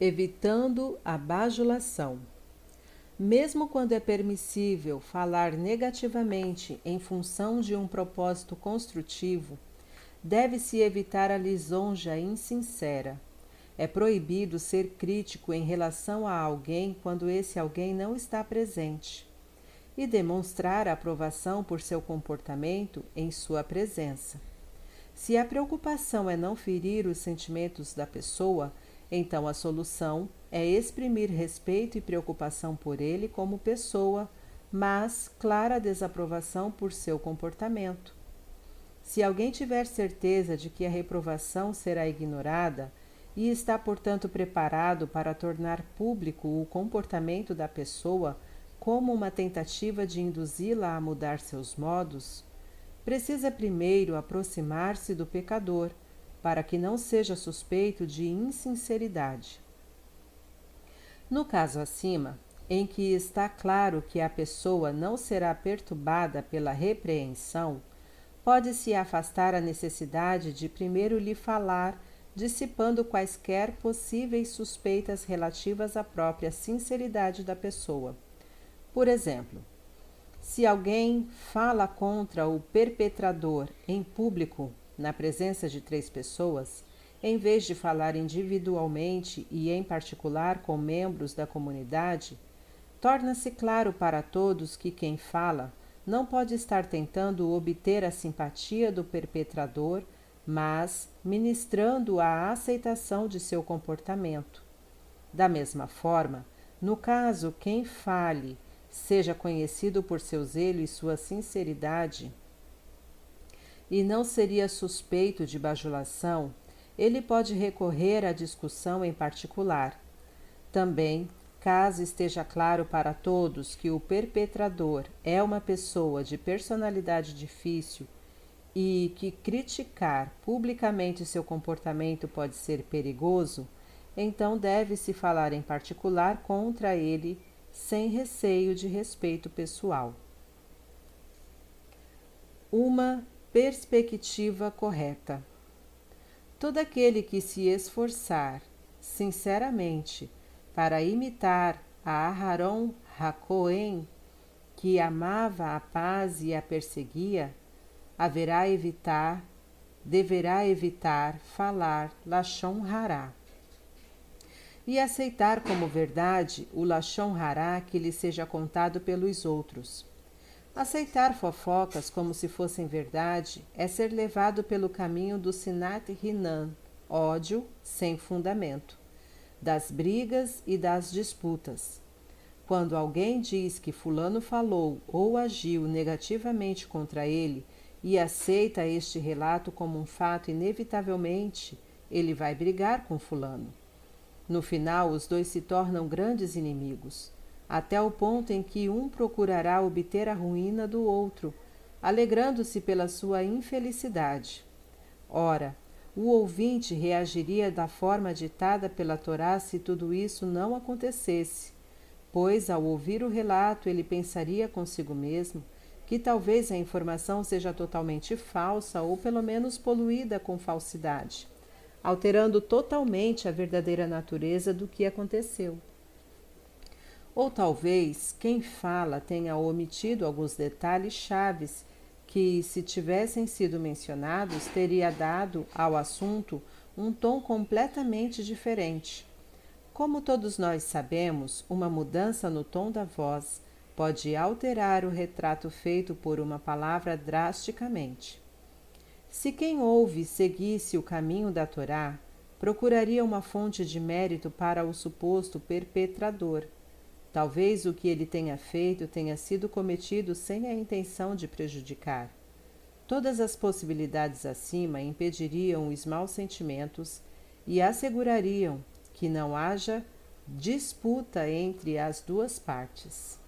evitando a bajulação. Mesmo quando é permissível falar negativamente em função de um propósito construtivo, deve-se evitar a lisonja insincera. É proibido ser crítico em relação a alguém quando esse alguém não está presente, e demonstrar aprovação por seu comportamento em sua presença. Se a preocupação é não ferir os sentimentos da pessoa, então a solução é exprimir respeito e preocupação por ele como pessoa, mas clara desaprovação por seu comportamento. Se alguém tiver certeza de que a reprovação será ignorada e está, portanto, preparado para tornar público o comportamento da pessoa como uma tentativa de induzi-la a mudar seus modos, precisa primeiro aproximar-se do pecador para que não seja suspeito de insinceridade. No caso acima, em que está claro que a pessoa não será perturbada pela repreensão, pode-se afastar a necessidade de primeiro lhe falar, dissipando quaisquer possíveis suspeitas relativas à própria sinceridade da pessoa. Por exemplo, se alguém fala contra o perpetrador em público na presença de três pessoas, em vez de falar individualmente e em particular com membros da comunidade, torna-se claro para todos que quem fala não pode estar tentando obter a simpatia do perpetrador, mas ministrando a aceitação de seu comportamento. Da mesma forma, no caso quem fale seja conhecido por seu zelo e sua sinceridade, e não seria suspeito de bajulação, ele pode recorrer à discussão em particular. Também, caso esteja claro para todos que o perpetrador é uma pessoa de personalidade difícil e que criticar publicamente seu comportamento pode ser perigoso, então deve-se falar em particular contra ele sem receio de respeito pessoal. Uma perspectiva correta. Todo aquele que se esforçar sinceramente para imitar a Aharon Hakohen, que amava a paz e a perseguia, haverá evitar, deverá evitar falar Lashon Hará e aceitar como verdade o Lashon Hará que lhe seja contado pelos outros Aceitar fofocas como se fossem verdade é ser levado pelo caminho do Sinat Rinan, ódio sem fundamento, das brigas e das disputas. Quando alguém diz que Fulano falou ou agiu negativamente contra ele e aceita este relato como um fato, inevitavelmente ele vai brigar com Fulano. No final, os dois se tornam grandes inimigos até o ponto em que um procurará obter a ruína do outro, alegrando-se pela sua infelicidade. Ora, o ouvinte reagiria da forma ditada pela Torá se tudo isso não acontecesse, pois, ao ouvir o relato, ele pensaria consigo mesmo que talvez a informação seja totalmente falsa ou pelo menos poluída com falsidade, alterando totalmente a verdadeira natureza do que aconteceu. Ou talvez quem fala tenha omitido alguns detalhes chaves que, se tivessem sido mencionados, teria dado ao assunto um tom completamente diferente. Como todos nós sabemos, uma mudança no tom da voz pode alterar o retrato feito por uma palavra drasticamente. Se quem ouve seguisse o caminho da Torá, procuraria uma fonte de mérito para o suposto perpetrador Talvez o que ele tenha feito tenha sido cometido sem a intenção de prejudicar. Todas as possibilidades acima impediriam os maus sentimentos e assegurariam que não haja disputa entre as duas partes.